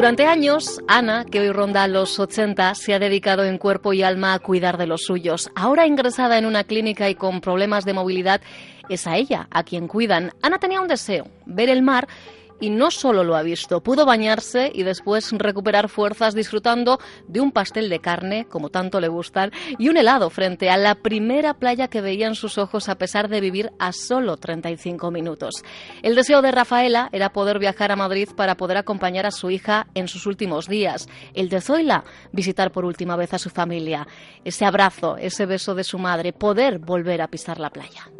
Durante años, Ana, que hoy ronda los 80, se ha dedicado en cuerpo y alma a cuidar de los suyos. Ahora ingresada en una clínica y con problemas de movilidad, es a ella a quien cuidan. Ana tenía un deseo, ver el mar y no solo lo ha visto, pudo bañarse y después recuperar fuerzas disfrutando de un pastel de carne, como tanto le gustan, y un helado frente a la primera playa que veía en sus ojos a pesar de vivir a solo 35 minutos. El deseo de Rafaela era poder viajar a Madrid para poder acompañar a su hija en sus últimos días. El de Zoila, visitar por última vez a su familia. Ese abrazo, ese beso de su madre, poder volver a pisar la playa.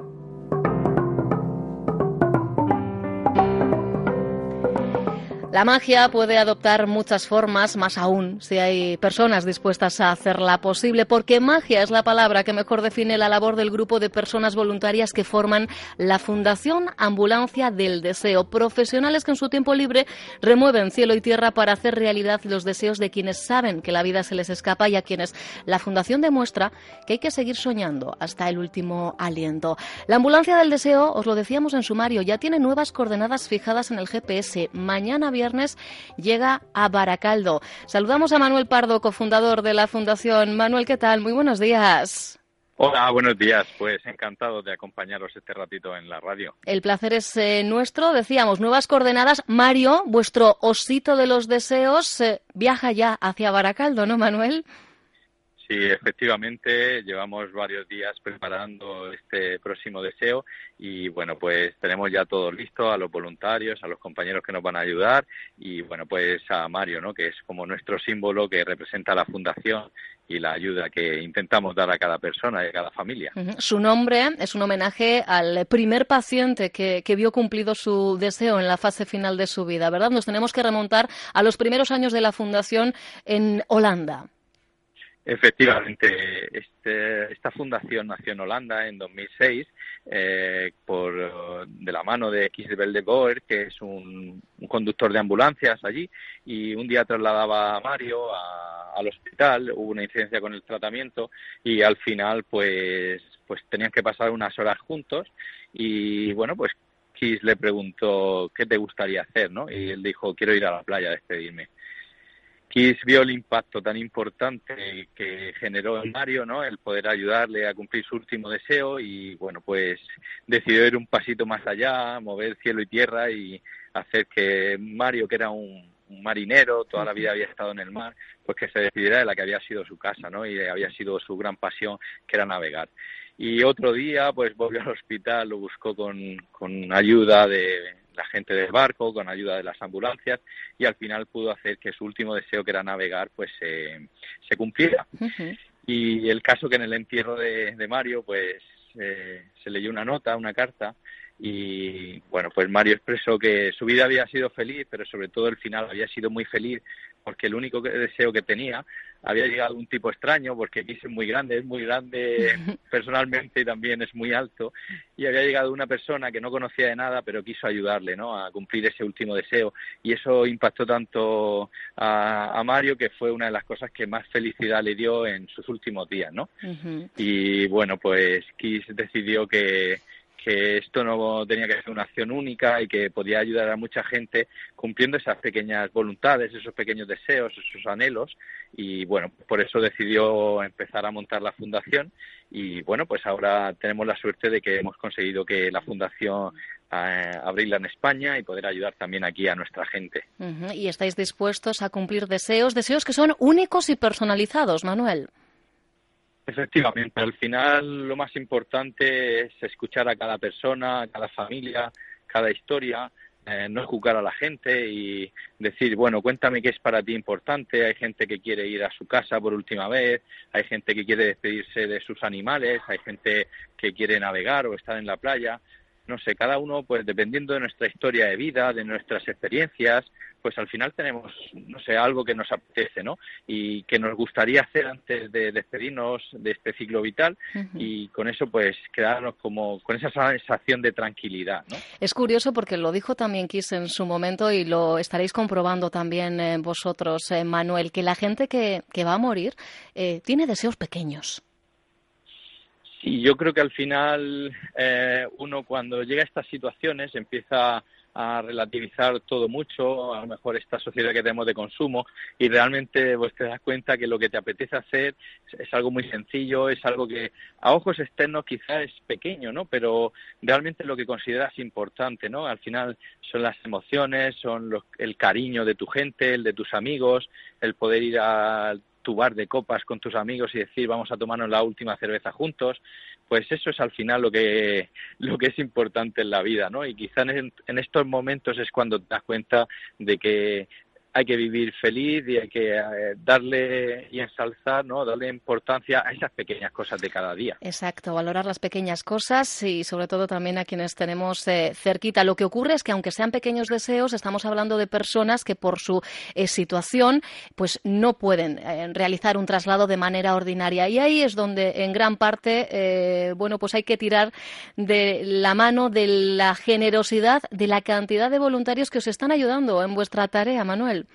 La magia puede adoptar muchas formas, más aún si hay personas dispuestas a hacerla posible, porque magia es la palabra que mejor define la labor del grupo de personas voluntarias que forman la Fundación Ambulancia del Deseo, profesionales que en su tiempo libre remueven cielo y tierra para hacer realidad los deseos de quienes saben que la vida se les escapa y a quienes la Fundación demuestra que hay que seguir soñando hasta el último aliento. La Ambulancia del Deseo, os lo decíamos en sumario, ya tiene nuevas coordenadas fijadas en el GPS. Mañana viernes llega a Baracaldo. Saludamos a Manuel Pardo, cofundador de la Fundación. Manuel, ¿qué tal? Muy buenos días. Hola, buenos días. Pues encantado de acompañaros este ratito en la radio. El placer es eh, nuestro. Decíamos, nuevas coordenadas. Mario, vuestro osito de los deseos, eh, viaja ya hacia Baracaldo, ¿no, Manuel? Sí, efectivamente, llevamos varios días preparando este próximo deseo y bueno, pues tenemos ya todo listo, a los voluntarios, a los compañeros que nos van a ayudar y bueno, pues a Mario, ¿no? Que es como nuestro símbolo que representa la fundación y la ayuda que intentamos dar a cada persona y a cada familia. Su nombre es un homenaje al primer paciente que, que, vio cumplido su deseo en la fase final de su vida, ¿verdad? Nos tenemos que remontar a los primeros años de la fundación en Holanda. Efectivamente, este, esta fundación nació en Holanda en 2006 eh, por, de la mano de Kisbel de Boer, que es un, conductor de ambulancias allí, y un día trasladaba a Mario al hospital, hubo una incidencia con el tratamiento y al final pues, pues tenían que pasar unas horas juntos y bueno, pues Kis le preguntó qué te gustaría hacer, ¿no? Y él dijo, quiero ir a la playa a despedirme. Kiss vio el impacto tan importante que generó en Mario, ¿no? El poder ayudarle a cumplir su último deseo y, bueno, pues decidió ir un pasito más allá, mover cielo y tierra y hacer que Mario, que era un, marinero, toda la vida había estado en el mar, pues que se decidiera de la que había sido su casa, ¿no? Y había sido su gran pasión, que era navegar. Y otro día, pues volvió al hospital, lo buscó con, con ayuda de la gente del barco, con ayuda de las ambulancias, y al final pudo hacer que su último deseo, que era navegar, pues se cumpliera. Y el caso que en el entierro de, Mario, pues eh, se leyó una nota, una carta, y bueno, pues Mario expresó que su vida había sido feliz, pero sobre todo el final había sido muy feliz porque el único deseo que tenía había llegado un tipo extraño, porque aquí es muy grande, es muy grande personalmente y también es muy alto, y había llegado una persona que no conocía de nada, pero quiso ayudarle ¿no? a cumplir ese último deseo, y eso impactó tanto a, Mario que fue una de las cosas que más felicidad le dio en sus últimos días, ¿no? Y bueno, pues Kiss decidió que que esto no tenía que ser una acción única y que podía ayudar a mucha gente cumpliendo esas pequeñas voluntades, esos pequeños deseos, esos anhelos y bueno, por eso decidió empezar a montar la fundación y bueno, pues ahora tenemos la suerte de que hemos conseguido que la fundación eh, abrirla en España y poder ayudar también aquí a nuestra gente. Y estáis dispuestos a cumplir deseos, deseos que son únicos y personalizados, Manuel. Efectivamente, al final lo más importante es escuchar a cada persona, a cada familia, cada historia, eh, no juzgar a la gente y decir, bueno, cuéntame qué es para ti importante. Hay gente que quiere ir a su casa por última vez, hay gente que quiere despedirse de sus animales, hay gente que quiere navegar o estar en la playa no sé, cada uno, pues dependiendo de nuestra historia de vida, de nuestras experiencias, pues al final tenemos, no sé, algo que nos apetece, ¿no? Y que nos gustaría hacer antes de despedirnos de este ciclo vital y con eso, pues, quedarnos como con esa sensación de tranquilidad, ¿no? Es curioso porque lo dijo también Kiss en su momento y lo estaréis comprobando también eh, vosotros, eh, Manuel, que la gente que, que va a morir eh, tiene deseos pequeños. Sí, yo creo que al final eh, uno cuando llega a estas situaciones empieza a relativizar todo mucho, a lo mejor esta sociedad que tenemos de consumo, y realmente pues, te das cuenta que lo que te apetece hacer es, algo muy sencillo, es algo que a ojos externos quizás es pequeño, ¿no? Pero realmente lo que consideras importante, ¿no? Al final son las emociones, son el cariño de tu gente, el de tus amigos, el poder ir a tu bar de copas con tus amigos y decir vamos a tomarnos la última cerveza juntos, pues eso es al final lo que, lo que es importante en la vida, ¿no? Y quizá en, en estos momentos es cuando te das cuenta de que hay que vivir feliz y hay que eh, darle y ensalzar, ¿no? Darle importancia a esas pequeñas cosas de cada día. Exacto, valorar las pequeñas cosas y sobre todo también a quienes tenemos eh, cerquita. Lo que ocurre es que aunque sean pequeños deseos, estamos hablando de personas que por su eh, situación pues no pueden realizar un traslado de manera ordinaria y ahí es donde en gran parte bueno pues hay que tirar de la mano de la generosidad de la cantidad de voluntarios que os están ayudando en vuestra tarea, Manuel.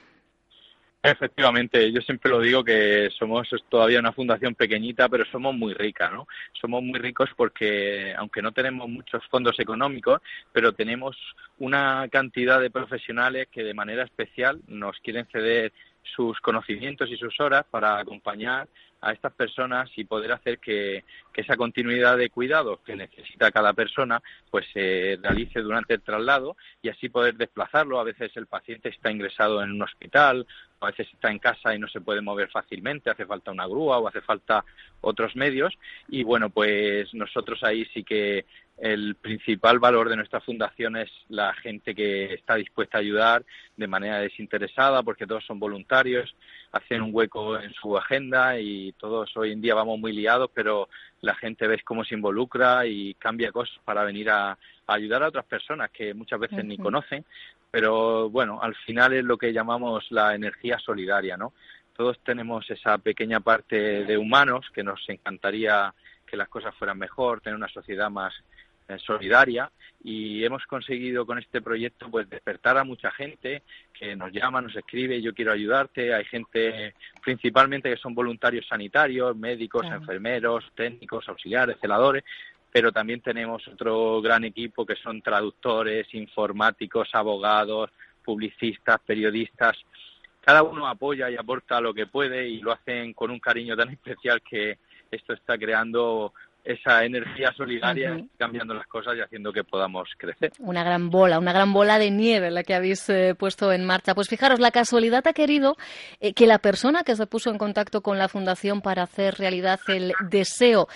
Efectivamente, yo siempre lo digo que somos todavía una fundación pequeñita, pero somos muy ricas, ¿no? Somos muy ricos porque, aunque no tenemos muchos fondos económicos, pero tenemos una cantidad de profesionales que de manera especial nos quieren ceder sus conocimientos y sus horas para acompañar a estas personas y poder hacer que, esa continuidad de cuidados que necesita cada persona pues se realice durante el traslado y así poder desplazarlo. A veces el paciente está ingresado en un hospital, a veces está en casa y no se puede mover fácilmente, hace falta una grúa o hace falta otros medios. Y bueno, pues nosotros ahí sí que el principal valor de nuestra fundación es la gente que está dispuesta a ayudar de manera desinteresada, porque todos son voluntarios, hacen un hueco en su agenda y todos hoy en día vamos muy liados, pero la gente ves cómo se involucra y cambia cosas para venir a, ayudar a otras personas que muchas veces ni conocen, pero bueno, al final es lo que llamamos la energía solidaria, ¿no? Todos tenemos esa pequeña parte de humanos que nos encantaría que las cosas fueran mejor, tener una sociedad más eh, solidaria. Y hemos conseguido con este proyecto pues despertar a mucha gente que nos llama, nos escribe, yo quiero ayudarte, hay gente principalmente que son voluntarios sanitarios, médicos, enfermeros, técnicos, auxiliares, celadores, pero también tenemos otro gran equipo que son traductores, informáticos, abogados, publicistas, periodistas. Cada uno apoya y aporta lo que puede y lo hacen con un cariño tan especial que esto está creando esa energía solidaria cambiando las cosas y haciendo que podamos crecer. Una gran bola, una gran bola de nieve la que habéis eh, puesto en marcha. Pues fijaros, la casualidad ha querido eh, que la persona que se puso en contacto con la Fundación para hacer realidad el deseo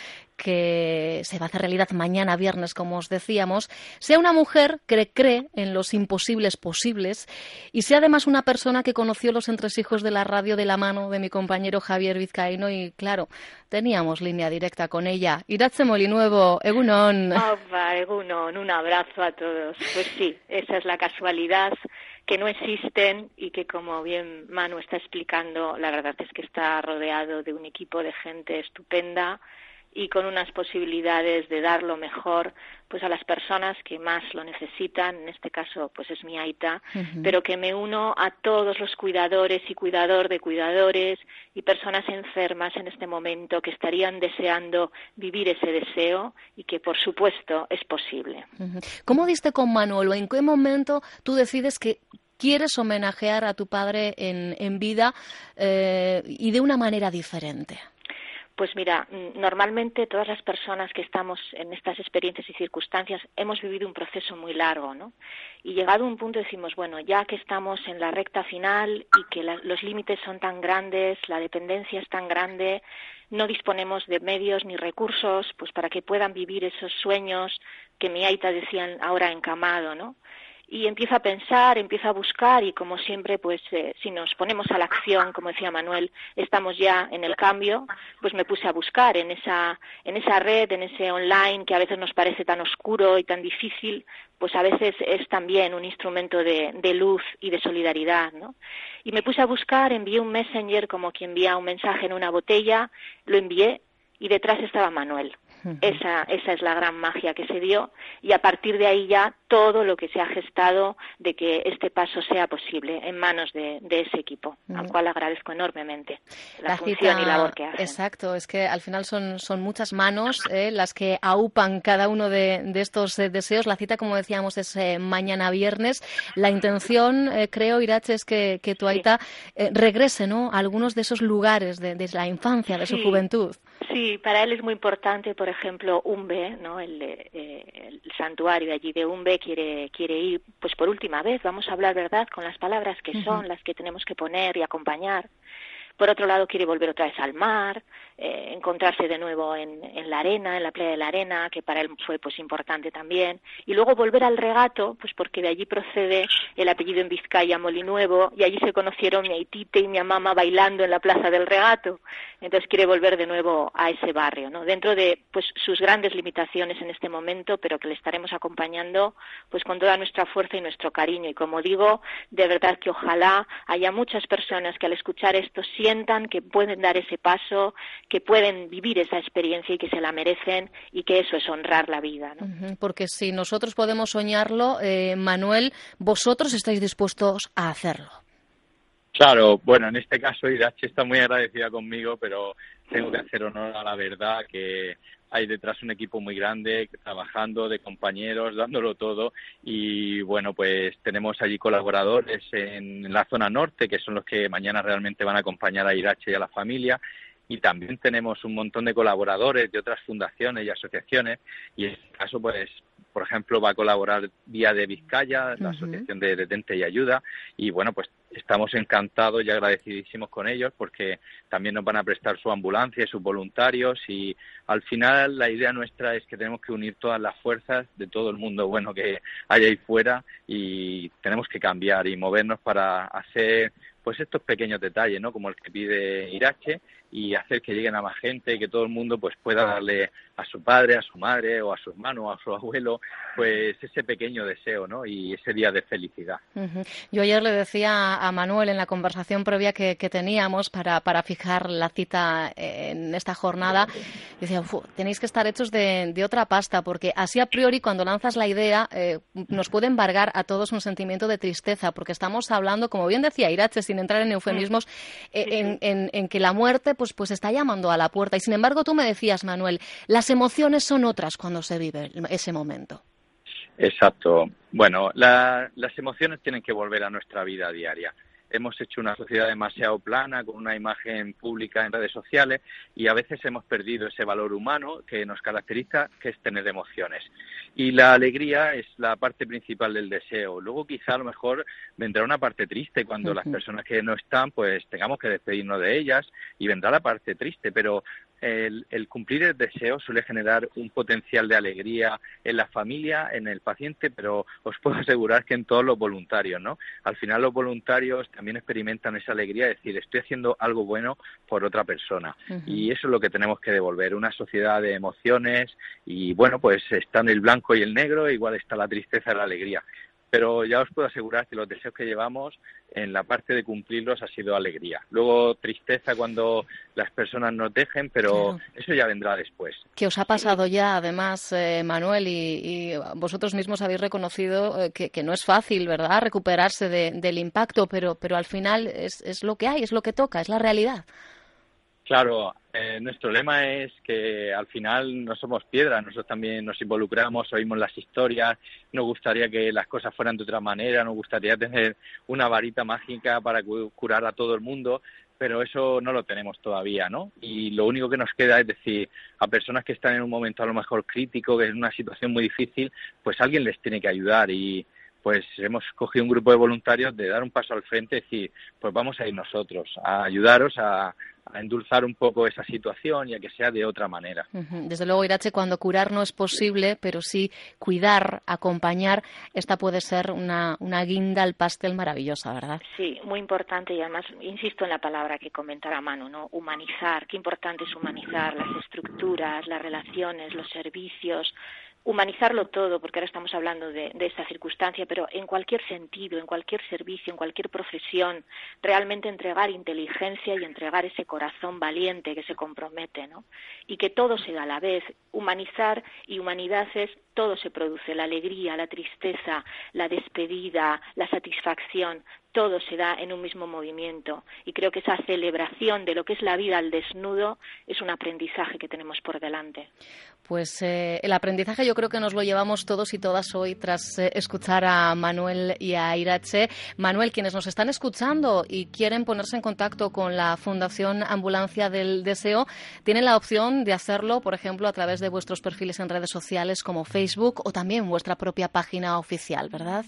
que se va a hacer realidad mañana viernes, como os decíamos, sea una mujer que cree en los imposibles posibles y sea además una persona que conoció los entresijos de la radio de la mano de mi compañero Javier Vizcaíno y, claro, teníamos línea directa con ella. Iratze Molinuevo, Egunon. Opa, Egunon, un abrazo a todos. Pues sí, esa es la casualidad que no existen y que, como bien Manu está explicando, la verdad es que está rodeado de un equipo de gente estupenda y con unas posibilidades de dar lo mejor pues a las personas que más lo necesitan, en este caso pues es mi aita, pero que me uno a todos los cuidadores y cuidador de cuidadores y personas enfermas en este momento que estarían deseando vivir ese deseo y que por supuesto es posible. ¿Cómo diste con Manolo? ¿En qué momento tú decides que quieres homenajear a tu padre en, en vida eh, y de una manera diferente? Pues mira, mm, normalmente todas las personas que estamos en estas experiencias y circunstancias hemos vivido un proceso muy largo, ¿no? Y llegado a un punto decimos, bueno, ya que estamos en la recta final y que los límites son tan grandes, la dependencia es tan grande, no disponemos de medios ni recursos, pues para que puedan vivir esos sueños que mi aita decían ahora encamado, ¿no? Y empiezo a pensar, empiezo a buscar y como siempre, pues eh, si nos ponemos a la acción, como decía Manuel, estamos ya en el cambio, pues me puse a buscar en esa, en esa red, en ese online que a veces nos parece tan oscuro y tan difícil, pues a veces es también un instrumento de, de luz y de solidaridad, ¿no? Y me puse a buscar, envié un messenger como quien envía un mensaje en una botella, lo envié y detrás estaba Manuel. Esa, esa es la gran magia que se dio y a partir de ahí ya todo lo que se ha gestado de que este paso sea posible en manos de, ese equipo, al cual agradezco enormemente la, función y labor que hacen. Exacto, es que al final son, son muchas manos eh, las que aupan cada uno de, estos eh, deseos. La cita, como decíamos, es eh, mañana viernes. La intención, creo, Irache, es que, que tu Aita regrese ¿no? a algunos de esos lugares de, la infancia, de su juventud. Sí, para él es muy importante, por ejemplo, Umbe, ¿no? el, el santuario allí de Umbe, quiere, quiere ir, pues por última vez, vamos a hablar verdad con las palabras que son, las que tenemos que poner y acompañar. Por otro lado, quiere volver otra vez al mar, eh, encontrarse de nuevo en, en, la arena, en la playa de la arena, que para él fue pues importante también, y luego volver al regato, pues porque de allí procede el apellido en Vizcaya Molinuevo, y allí se conocieron mi Aitite y mi mamá bailando en la plaza del regato, entonces quiere volver de nuevo a ese barrio, ¿no? Dentro de pues sus grandes limitaciones en este momento, pero que le estaremos acompañando pues con toda nuestra fuerza y nuestro cariño, y como digo, de verdad que ojalá haya muchas personas que al escuchar esto sientan que pueden dar ese paso, que pueden vivir esa experiencia y que se la merecen y que eso es honrar la vida. Porque si nosotros podemos soñarlo, eh, Manuel, vosotros estáis dispuestos a hacerlo. Claro, bueno, en este caso Irache está muy agradecida conmigo, pero tengo que hacer honor a la verdad que hay detrás un equipo muy grande trabajando de compañeros, dándolo todo y bueno, pues tenemos allí colaboradores en la zona norte que son los que mañana realmente van a acompañar a Irache y a la familia y también tenemos un montón de colaboradores de otras fundaciones y asociaciones y en este caso pues por ejemplo va a colaborar Día de Vizcaya, la Asociación de Detente y Ayuda y bueno pues estamos encantados y agradecidísimos con ellos porque también nos van a prestar su ambulancia y sus voluntarios y al final la idea nuestra es que tenemos que unir todas las fuerzas de todo el mundo bueno que hay ahí fuera y tenemos que cambiar y movernos para hacer pues estos pequeños detalles, ¿no? Como el que pide Irache y hacer que lleguen a más gente y que todo el mundo pues pueda darle a su padre, a su madre o a su hermano o a su abuelo pues ese pequeño deseo ¿no? y ese día de felicidad. Yo ayer le decía a Manuel en la conversación previa que, teníamos para, para, fijar la cita en esta jornada, decía, tenéis que estar hechos de, otra pasta porque así a priori cuando lanzas la idea eh, nos puede embargar a todos un sentimiento de tristeza porque estamos hablando, como bien decía Irache, sin entrar en eufemismos, eh, en, en que la muerte pues, pues está llamando a la puerta. Y sin embargo, tú me decías, Manuel, las emociones son otras cuando se vive ese momento. Exacto. Bueno, las emociones tienen que volver a nuestra vida diaria hemos hecho una sociedad demasiado plana, con una imagen pública en redes sociales y a veces hemos perdido ese valor humano que nos caracteriza, que es tener emociones. Y la alegría es la parte principal del deseo. Luego quizá a lo mejor vendrá una parte triste cuando las personas que no están, pues tengamos que despedirnos de ellas y vendrá la parte triste, pero el, cumplir el deseo suele generar un potencial de alegría en la familia, en el paciente, pero os puedo asegurar que en todos los voluntarios, ¿no? Al final los voluntarios también experimentan esa alegría de decir, estoy haciendo algo bueno por otra persona. Y eso es lo que tenemos que devolver, una sociedad de emociones y, bueno, pues están el blanco y el negro, igual está la tristeza y la alegría pero ya os puedo asegurar que los deseos que llevamos en la parte de cumplirlos ha sido alegría. Luego tristeza cuando las personas nos dejen, pero eso ya vendrá después. ¿Qué os ha pasado ya, además, eh, Manuel, y, vosotros mismos habéis reconocido eh, que, no es fácil, ¿verdad?, recuperarse del impacto, pero, pero al final es, es lo que hay, es lo que toca, es la realidad. Claro, eh, nuestro lema es que al final no somos piedras, nosotros también nos involucramos, oímos las historias, nos gustaría que las cosas fueran de otra manera, nos gustaría tener una varita mágica para curar a todo el mundo, pero eso no lo tenemos todavía, ¿no? Y lo único que nos queda es decir, a personas que están en un momento a lo mejor crítico, que es una situación muy difícil, pues alguien les tiene que ayudar y pues hemos cogido un grupo de voluntarios de dar un paso al frente y decir, pues vamos a ir nosotros a ayudaros a, a endulzar un poco esa situación y a que sea de otra manera. Desde luego, Irache, cuando curar no es posible, pero sí cuidar, acompañar, esta puede ser una, una guinda al pastel maravillosa, ¿verdad? Sí, muy importante y además insisto en la palabra que comentara Manu, ¿no? Humanizar, qué importante es humanizar las estructuras, las relaciones, los servicios, humanizarlo todo, porque ahora estamos hablando de, esta circunstancia, pero en cualquier sentido, en cualquier servicio, en cualquier profesión, realmente entregar inteligencia y entregar ese corazón valiente que se compromete, ¿no? Y que todo se da a la vez. Humanizar y humanidad es todo se produce, la alegría, la tristeza, la despedida, la satisfacción, todo se da en un mismo movimiento y creo que esa celebración de lo que es la vida al desnudo es un aprendizaje que tenemos por delante. Pues eh, el aprendizaje yo creo que nos lo llevamos todos y todas hoy tras eh, escuchar a Manuel y a Irache. Manuel, quienes nos están escuchando y quieren ponerse en contacto con la Fundación Ambulancia del Deseo, tienen la opción de hacerlo, por ejemplo, a través de vuestros perfiles en redes sociales como Facebook o también vuestra propia página oficial, ¿verdad?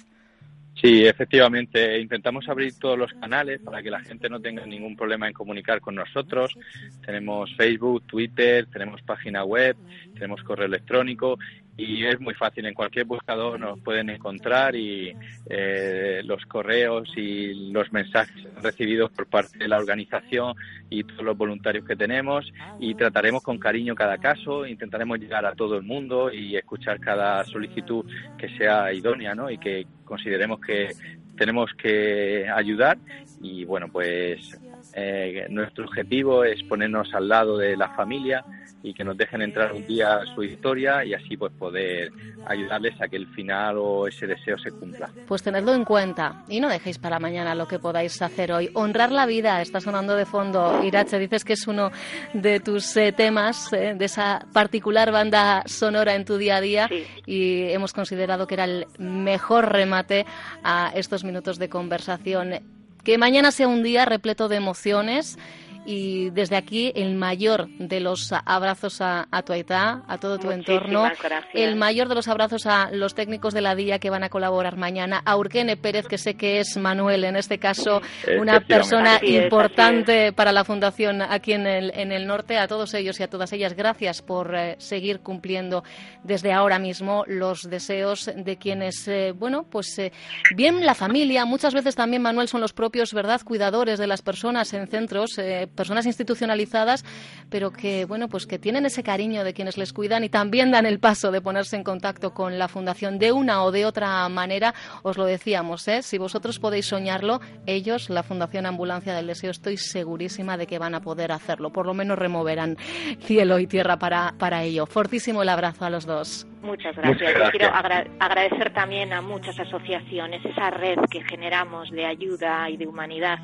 Sí, efectivamente. Intentamos abrir todos los canales para que la gente no tenga ningún problema en comunicar con nosotros. Tenemos Facebook, Twitter, tenemos página web, tenemos correo electrónico y es muy fácil. En cualquier buscador nos pueden encontrar y eh, los correos y los mensajes recibidos por parte de la organización y todos los voluntarios que tenemos y trataremos con cariño cada caso, intentaremos llegar a todo el mundo y escuchar cada solicitud que sea idónea ¿no? y que consideremos que tenemos que ayudar y bueno pues eh, nuestro objetivo es ponernos al lado de la familia y que nos dejen entrar un día a su historia y así pues poder ayudarles a que el final o ese deseo se cumpla. Pues tenedlo en cuenta y no dejéis para mañana lo que podáis hacer hoy. Honrar la vida, está sonando de fondo. Irache, dices que es uno de tus eh, temas, eh, de esa particular banda sonora en tu día a día Sí. y hemos considerado que era el mejor remate a estos minutos de conversación. Que mañana sea un día repleto de emociones y desde aquí el mayor de los abrazos a, a tu Aitá, a todo tu Muchísimas entorno, gracias. el mayor de los abrazos a los técnicos de la DIA que van a colaborar mañana, a Urquene Pérez, que sé que es Manuel, en este caso, una persona Así es, importante para la Fundación aquí en el, en el norte, a todos ellos y a todas ellas, gracias por eh, seguir cumpliendo desde ahora mismo los deseos de quienes, eh, bueno, pues eh, bien la familia, muchas veces también, Manuel, son los propios, ¿verdad?, cuidadores de las personas en centros, eh, personas institucionalizadas, pero que, bueno, pues que tienen ese cariño de quienes les cuidan y también dan el paso de ponerse en contacto con la Fundación de una o de otra manera. Os lo decíamos, ¿eh? Si vosotros podéis soñarlo, ellos, la Fundación Ambulancia del Deseo, estoy segurísima de que van a poder hacerlo. Por lo menos removerán cielo y tierra para, para ello. Fortísimo el abrazo a los dos. Muchas gracias. Muchas Yo gracias. quiero agra- agradecer también a muchas asociaciones, esa red que generamos de ayuda y de humanidad.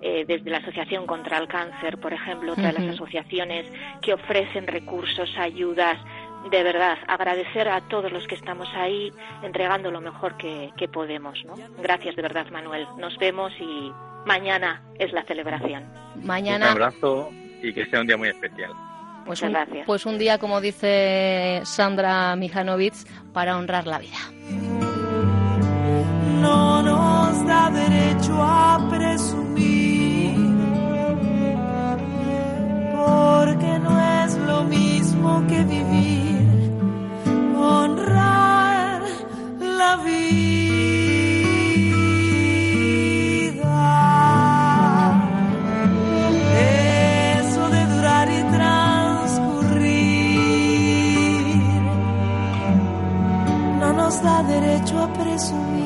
Eh, desde la Asociación contra el Cáncer, por ejemplo, otra de las asociaciones que ofrecen recursos, ayudas. De verdad, agradecer a todos los que estamos ahí entregando lo mejor que, que podemos. ¿no? Gracias de verdad, Manuel. Nos vemos y mañana es la celebración. Un Mañana abrazo y que sea un día muy especial. Pues Muchas un, gracias. pues un día, como dice Sandra Mijanovic, para honrar la vida. No nos da derecho a presumir, porque no es lo mismo que vivir, honrar la vida. Eso de durar y transcurrir no nos da derecho a presumir,